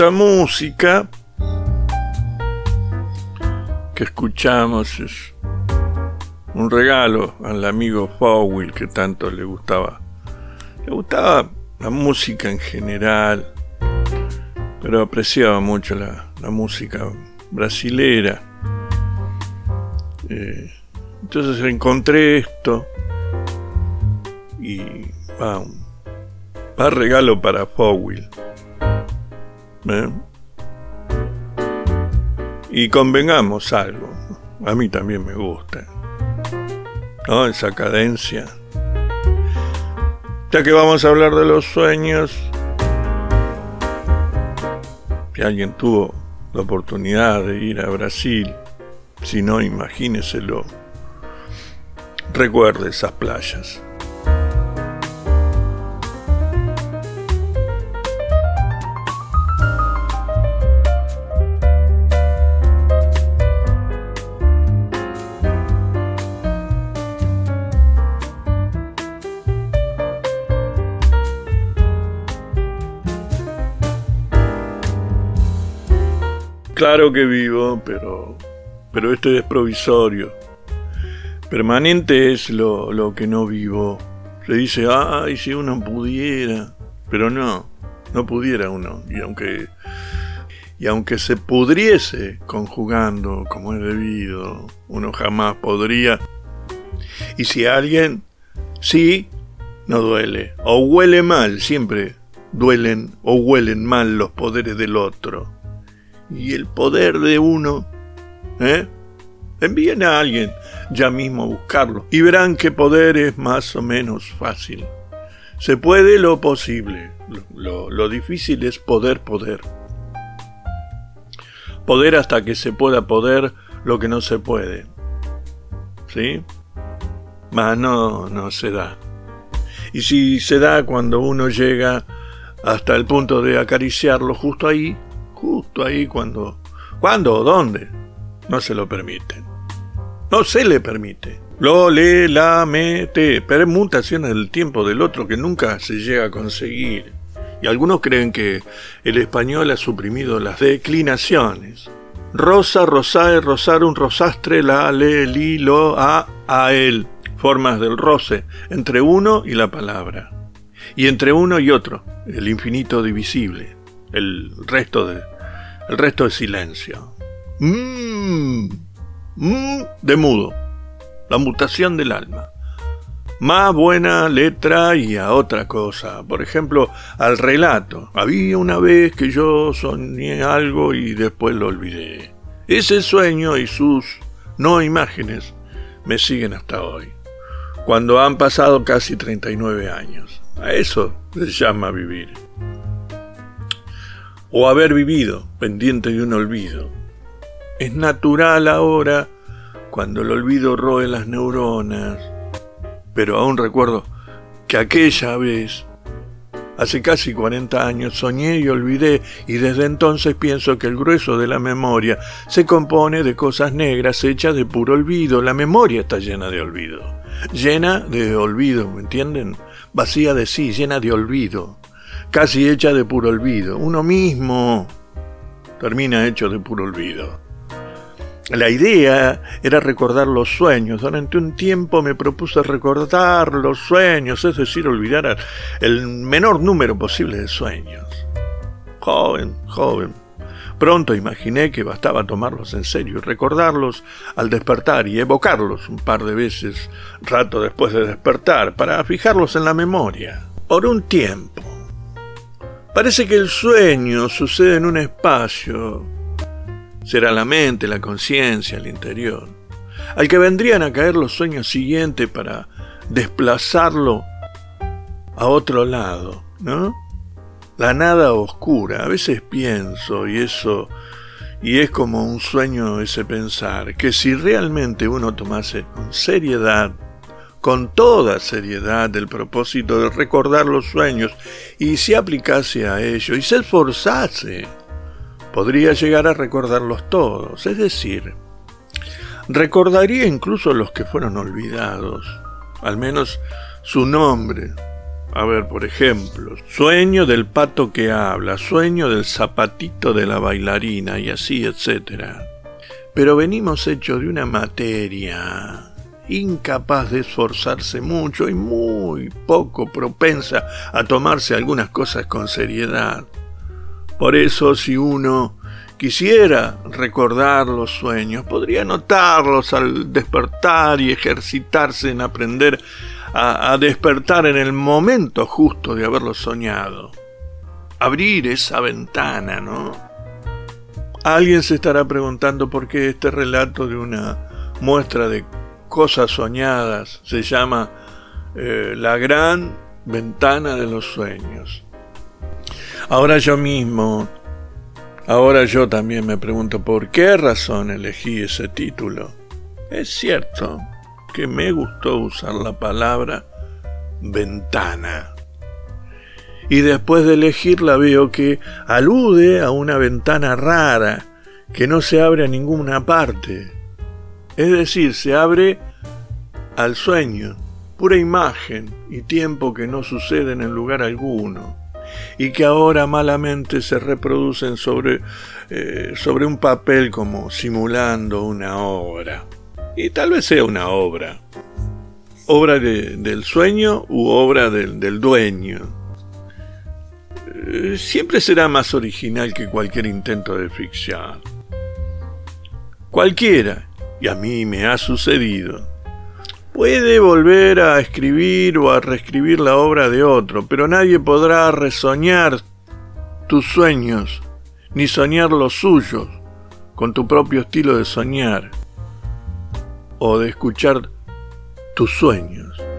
Esta música que escuchamos es un regalo al amigo Fowell que tanto le gustaba. Le gustaba la música en general, pero apreciaba mucho la, música brasilera. Eh, entonces encontré esto y va, un, regalo para Fowell. ¿Eh? Y convengamos algo, a mí también me gusta. ¿No? Esa cadencia. Ya que vamos a hablar de los sueños, si alguien tuvo la oportunidad de ir a Brasil, si no, imagíneselo, recuerde esas playas. Claro que vivo, pero, pero esto es provisorio. Permanente es lo, lo que no vivo. Se dice, ay, si uno pudiera. Pero no, no pudiera uno. Y aunque, y aunque se pudriese conjugando como es debido, uno jamás podría. Y si alguien, sí, no duele. O huele mal, siempre duelen o huelen mal los poderes del otro y el poder de uno, ¿eh? Envíen a alguien ya mismo a buscarlo y verán que poder es más o menos fácil. Se puede lo posible, lo, lo difícil es poder poder. Poder hasta que se pueda poder lo que no se puede. ¿Sí? Mas no, no se da. Y si se da cuando uno llega hasta el punto de acariciarlo justo ahí, justo ahí cuando... ¿Cuándo o dónde? No se lo permiten. No se le permite. Lo, le, la, me, te. Permutaciones del tiempo del otro que nunca se llega a conseguir. Y algunos creen que el español ha suprimido las declinaciones. Rosa, rosae, rosarum, rosastre, la, le, li, lo, a, a, él. Formas del roce entre uno y la palabra. Y entre uno y otro, el infinito divisible el resto de, el resto de silencio. Mmm, mmm, de mudo. La mutación del alma. Más buena letra y a otra cosa. Por ejemplo, al relato. Había una vez que yo soñé algo y después lo olvidé. Ese sueño y sus no imágenes me siguen hasta hoy. Cuando han pasado casi 39 años. A eso se llama vivir o haber vivido pendiente de un olvido. Es natural ahora cuando el olvido roe las neuronas, pero aún recuerdo que aquella vez, hace casi 40 años, soñé y olvidé y desde entonces pienso que el grueso de la memoria se compone de cosas negras hechas de puro olvido. La memoria está llena de olvido, llena de olvido, ¿me entienden? Vacía de sí, llena de olvido casi hecha de puro olvido. Uno mismo termina hecho de puro olvido. La idea era recordar los sueños. Durante un tiempo me propuse recordar los sueños, es decir, olvidar el menor número posible de sueños. Joven, joven. Pronto imaginé que bastaba tomarlos en serio y recordarlos al despertar y evocarlos un par de veces rato después de despertar para fijarlos en la memoria. Por un tiempo. Parece que el sueño sucede en un espacio. Será la mente, la conciencia, el interior, al que vendrían a caer los sueños siguientes para desplazarlo a otro lado, ¿no? La nada oscura. A veces pienso, y eso, y es como un sueño ese pensar, que si realmente uno tomase con seriedad con toda seriedad el propósito de recordar los sueños y se aplicase a ello y se esforzase, podría llegar a recordarlos todos, es decir, recordaría incluso los que fueron olvidados, al menos su nombre, A ver, por ejemplo, sueño del pato que habla, sueño del zapatito de la bailarina y así, etcétera. Pero venimos hechos de una materia incapaz de esforzarse mucho y muy poco propensa a tomarse algunas cosas con seriedad. Por eso si uno quisiera recordar los sueños, podría notarlos al despertar y ejercitarse en aprender a, despertar en el momento justo de haberlo soñado. Abrir esa ventana, ¿no? Alguien se estará preguntando por qué este relato de una muestra de cosas soñadas se llama eh, La gran ventana de los sueños. Ahora yo mismo, ahora yo también me pregunto por qué razón elegí ese título. Es cierto, que me gustó usar la palabra ventana. Y después de elegirla veo que alude a una ventana rara que no se abre a ninguna parte. Es decir, se abre al sueño, pura imagen y tiempo que no sucede en lugar alguno y que ahora malamente se reproducen sobre, eh, sobre un papel como simulando una obra. Y tal vez sea una obra. Obra del sueño u obra del, dueño. Eh, siempre será más original que cualquier intento de ficción. Cualquiera, y a mí me ha sucedido, puede volver a escribir o a reescribir la obra de otro, pero nadie podrá resoñar tus sueños, ni soñar los suyos, con tu propio estilo de soñar o de escuchar tus sueños.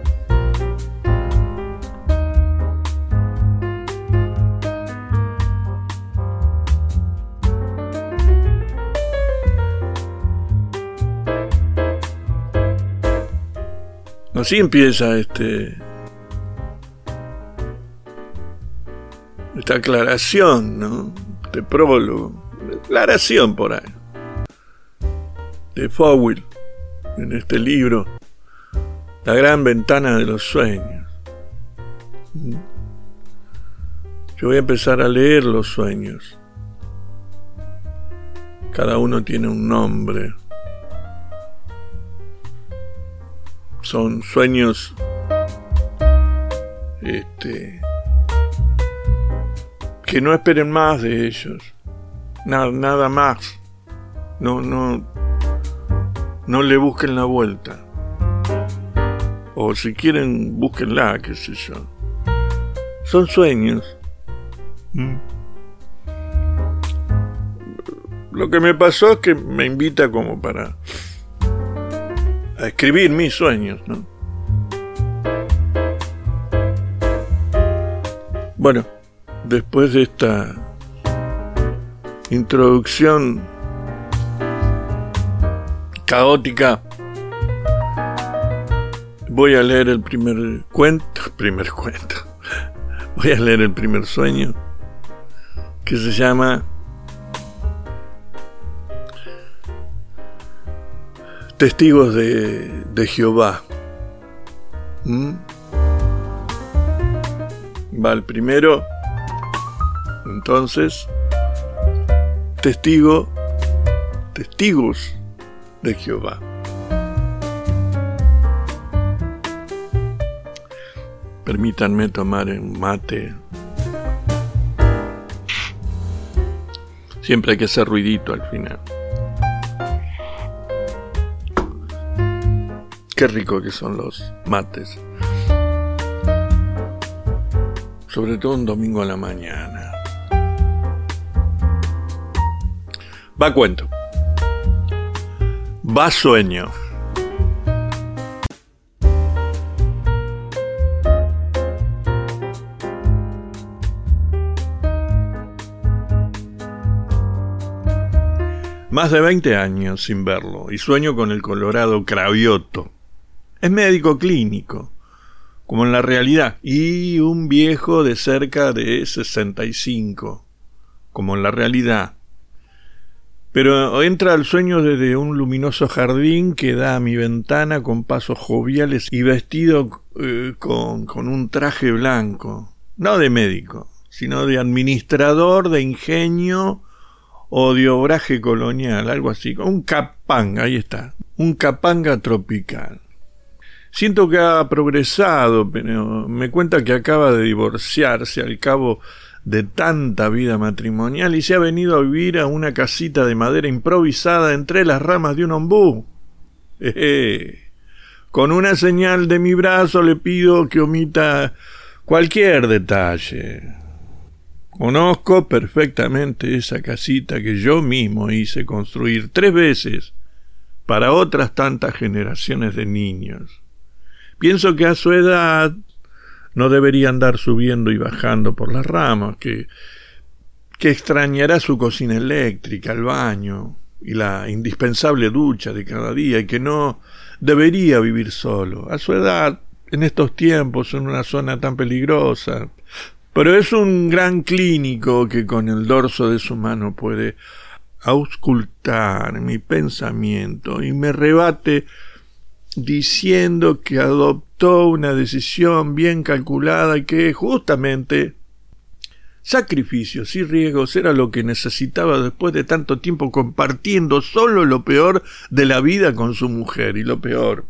Así empieza este esta aclaración, ¿no? Este prólogo, aclaración por ahí, de Fowell en este libro, La gran ventana de los sueños. Yo voy a empezar a leer los sueños. Cada uno tiene un nombre. Son sueños este que no esperen más de ellos. Nada, nada más. No, no, no le busquen la vuelta. O si quieren, búsquenla, qué sé yo. Son sueños. Mm. Lo que me pasó es que me invita como para a escribir mis sueños, ¿no? Bueno, después de esta introducción caótica. Voy a leer el primer cuento, primer cuento. Voy a leer el primer sueño que se llama Testigos de, de Jehová. ¿Mm? Va el primero. Entonces, testigo, testigos de Jehová. Permítanme tomar un mate. Siempre hay que hacer ruidito al final. Qué rico que son los mates. Sobre todo un domingo a la mañana. Va cuento. Va sueño. Más de 20 años sin verlo y sueño con el colorado Cravioto. Es médico clínico, como en la realidad, y un viejo de cerca de 65, como en la realidad Pero entra al sueño desde un luminoso jardín que da a mi ventana con pasos joviales y vestido eh, con, con un traje blanco, no de médico, sino de administrador de ingenio o de obraje colonial, algo así, un capanga, ahí está, un capanga tropical. Siento que ha progresado, pero me cuenta que acaba de divorciarse al cabo de tanta vida matrimonial y se ha venido a vivir a una casita de madera improvisada entre las ramas de un ombú. Con una señal de mi brazo le pido que omita cualquier detalle. Conozco perfectamente esa casita que yo mismo hice construir tres veces para otras tantas generaciones de niños. Pienso que a su edad no debería andar subiendo y bajando por las ramas, que, que extrañará su cocina eléctrica, el baño y la indispensable ducha de cada día, y que no debería vivir solo. A su edad, en estos tiempos, en una zona tan peligrosa. Pero es un gran clínico que con el dorso de su mano puede auscultar mi pensamiento y me rebate diciendo que adoptó una decisión bien calculada y que justamente sacrificios y riesgos era lo que necesitaba después de tanto tiempo compartiendo solo lo peor de la vida con su mujer. Y lo peor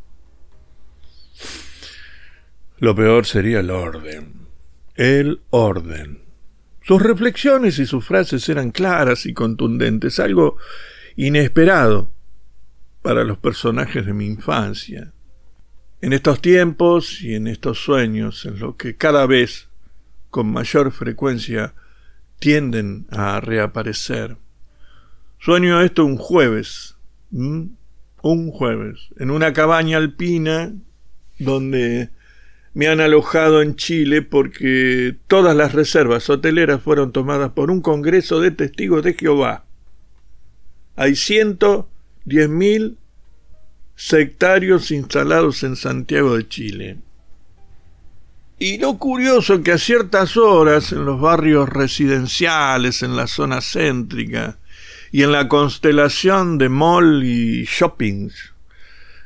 lo peor sería el orden el orden. Sus reflexiones y sus frases eran claras y contundentes algo inesperado para los personajes de mi infancia. En estos tiempos y en estos sueños en los que cada vez con mayor frecuencia tienden a reaparecer. Sueño esto un jueves, un jueves, en una cabaña alpina donde me han alojado en Chile porque todas las reservas hoteleras fueron tomadas por un congreso de testigos de Jehová. Hay ciento diez mil sectarios instalados en Santiago de Chile. Y lo curioso que a ciertas horas en los barrios residenciales, en la zona céntrica y en la constelación de mall y shoppings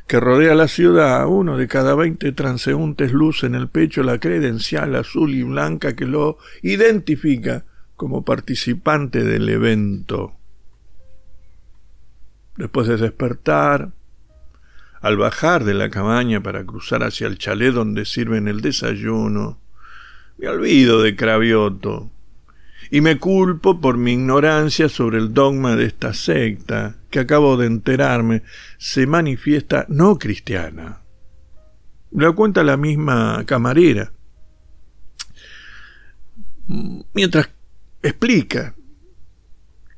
que rodea la ciudad, uno de cada veinte transeúntes luce en el pecho la credencial azul y blanca que lo identifica como participante del evento después de despertar, al bajar de la cabaña para cruzar hacia el chalet donde sirven el desayuno, me olvido de Cravioto y me culpo por mi ignorancia sobre el dogma de esta secta que acabo de enterarme se manifiesta no cristiana. Lo cuenta la misma camarera. Mientras explica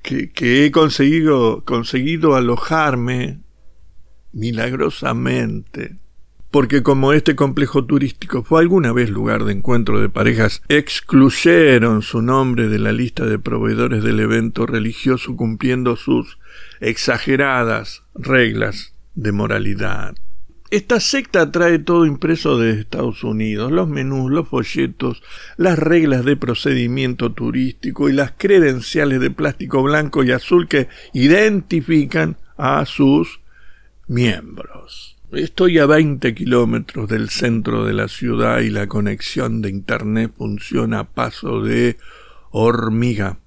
que, he conseguido, conseguido alojarme milagrosamente porque como este complejo turístico fue alguna vez lugar de encuentro de parejas, excluyeron su nombre de la lista de proveedores del evento religioso cumpliendo sus exageradas reglas de moralidad. Esta secta trae todo impreso de Estados Unidos, los menús, los folletos, las reglas de procedimiento turístico y las credenciales de plástico blanco y azul que identifican a sus miembros. Estoy a 20 kilómetros del centro de la ciudad y la conexión de Internet funciona a paso de hormiga.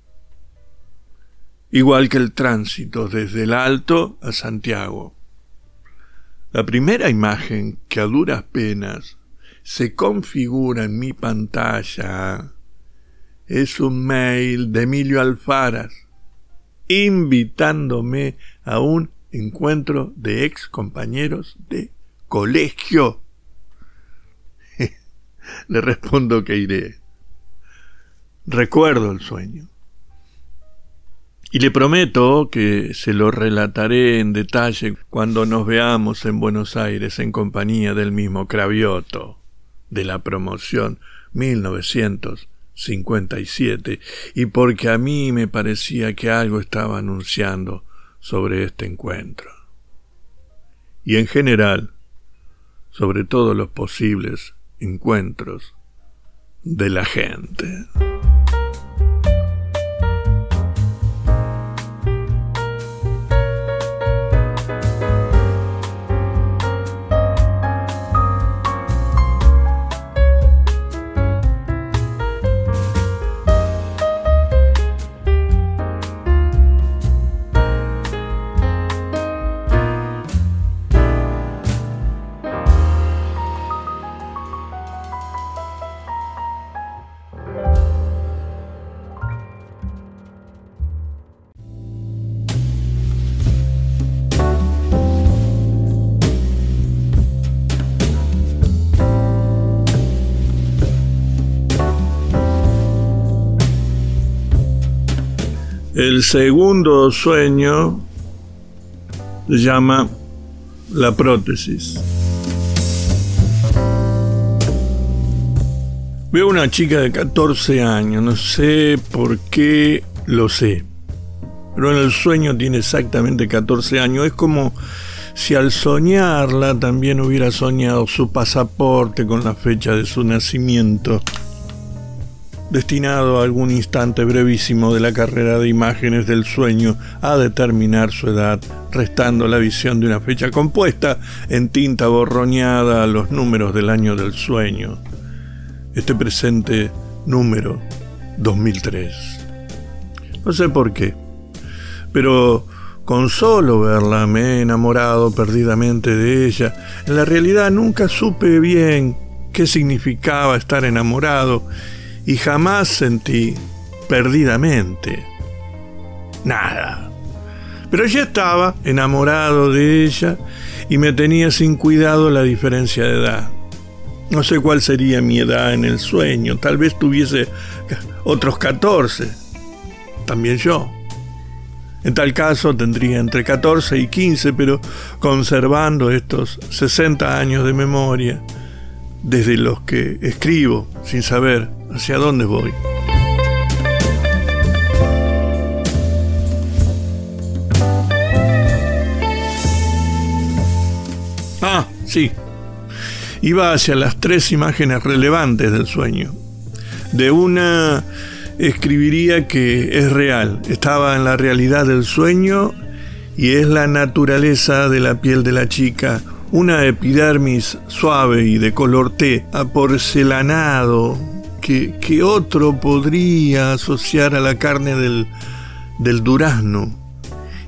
Igual que el tránsito desde el Alto a Santiago. La primera imagen que a duras penas se configura en mi pantalla es un mail de Emilio Alfaras invitándome a un encuentro de ex compañeros de colegio. Le respondo que iré. Recuerdo el sueño. Y le prometo que se lo relataré en detalle cuando nos veamos en Buenos Aires en compañía del mismo Cravioto, de la promoción 1957, y porque a mí me parecía que algo estaba anunciando sobre este encuentro. Y en general, sobre todos los posibles encuentros de la gente. El segundo sueño se llama la prótesis. Veo una chica de 14 años, no sé por qué lo sé, pero en el sueño tiene exactamente 14 años. Es como si al soñarla también hubiera soñado su pasaporte con la fecha de su nacimiento destinado a algún instante brevísimo de la carrera de imágenes del sueño a determinar su edad, restando la visión de una fecha compuesta en tinta borroñada a los números del año del sueño. Este presente número 2003. No sé por qué, pero con solo verla me he enamorado perdidamente de ella. En la realidad nunca supe bien qué significaba estar enamorado y jamás sentí perdidamente nada. Pero ya estaba enamorado de ella y me tenía sin cuidado la diferencia de edad. No sé cuál sería mi edad en el sueño, tal vez tuviese otros 14, también yo. En tal caso tendría entre 14 y 15, pero conservando estos 60 años de memoria, desde los que escribo sin saber hacia dónde voy. Ah, sí. Iba hacia las tres imágenes relevantes del sueño. De una escribiría que es real, estaba en la realidad del sueño y es la naturaleza de la piel de la chica, una epidermis suave y de color té, aporcelanado, que, otro podría asociar a la carne del, del durazno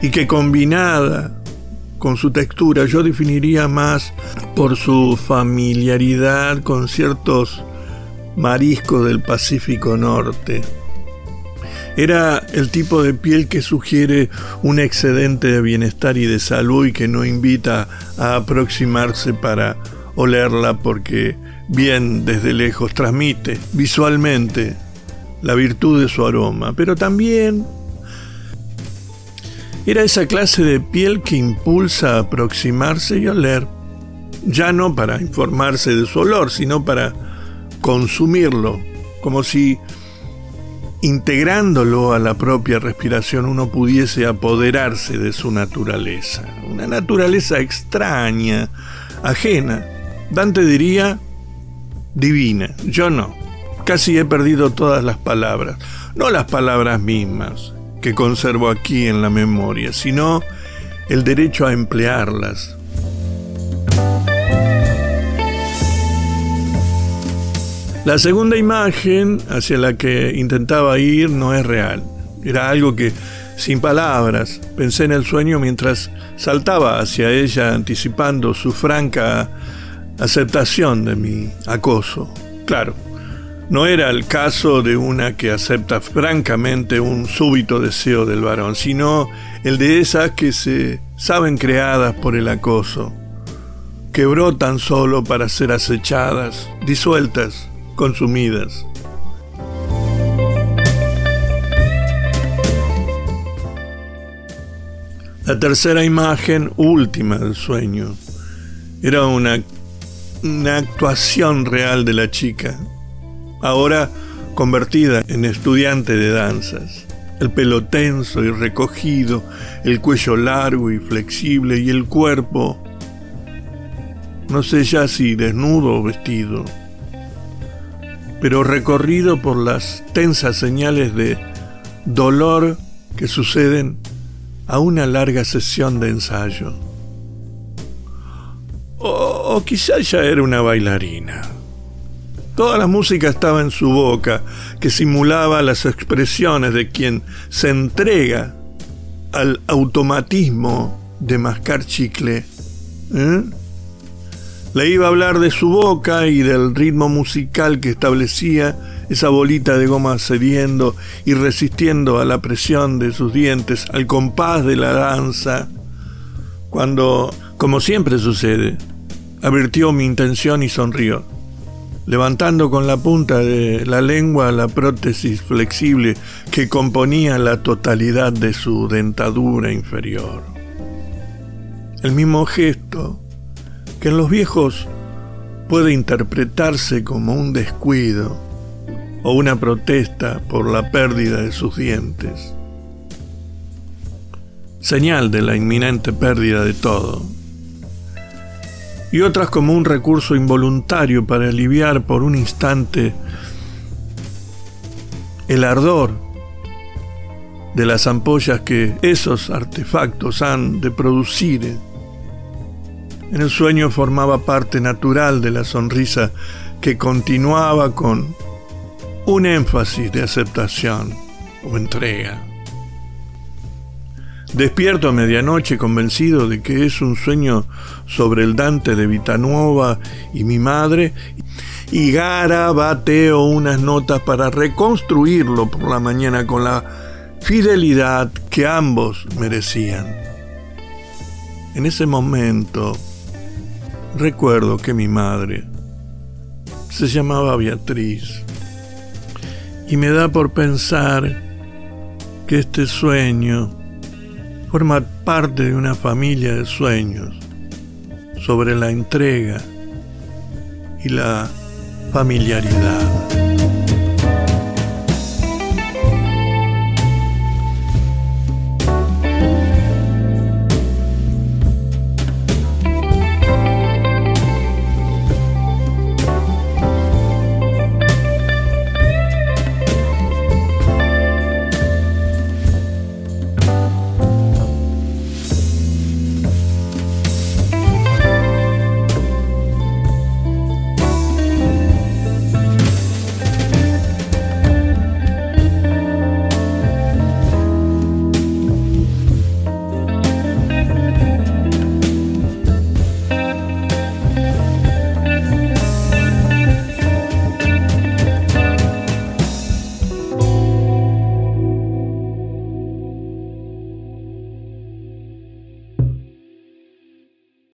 y que combinada con su textura yo definiría más por su familiaridad con ciertos mariscos del Pacífico Norte. Era el tipo de piel que sugiere un excedente de bienestar y de salud y que no invita a aproximarse para olerla porque bien desde lejos transmite visualmente la virtud de su aroma, pero también era esa clase de piel que impulsa a aproximarse y oler, ya no para informarse de su olor, sino para consumirlo, como si integrándolo a la propia respiración uno pudiese apoderarse de su naturaleza, una naturaleza extraña, ajena. Dante diría divina, yo no. Casi he perdido todas las palabras, no las palabras mismas que conservo aquí en la memoria, sino el derecho a emplearlas, La segunda imagen hacia la que intentaba ir no es real. Era algo que, sin palabras, pensé en el sueño mientras saltaba hacia ella anticipando su franca aceptación de mi acoso. Claro, no era el caso de una que acepta francamente un súbito deseo del varón, sino el de esas que se saben creadas por el acoso, que brotan solo para ser acechadas, disueltas, consumidas. La tercera imagen última del sueño era una, una actuación real de la chica, ahora convertida en estudiante de danzas. El pelo tenso y recogido, el cuello largo y flexible y el cuerpo, no sé ya si desnudo o vestido pero recorrido por las tensas señales de dolor que suceden a una larga sesión de ensayo. O, quizá ya era una bailarina. Toda la música estaba en su boca, que simulaba las expresiones de quien se entrega al automatismo de mascar chicle. ¿Eh? Le iba a hablar de su boca y del ritmo musical que establecía esa bolita de goma cediendo y resistiendo a la presión de sus dientes, al compás de la danza, cuando, como siempre sucede, advirtió mi intención y sonrió. levantando con la punta de la lengua la prótesis flexible que componía la totalidad de su dentadura inferior. El mismo gesto que en los viejos puede interpretarse como un descuido o una protesta por la pérdida de sus dientes. Señal de la inminente pérdida de todo y otras como un recurso involuntario para aliviar por un instante el ardor de las ampollas que esos artefactos han de producir. En el sueño formaba parte natural de la sonrisa que continuaba con un énfasis de aceptación o entrega. Despierto a medianoche convencido de que es un sueño sobre el Dante de Vitanuova y mi madre, y garabateo unas notas para reconstruirlo por la mañana con la fidelidad que ambos merecían. En ese momento recuerdo que mi madre se llamaba Beatriz y me da por pensar que este sueño forma parte de una familia de sueños sobre la entrega y la familiaridad.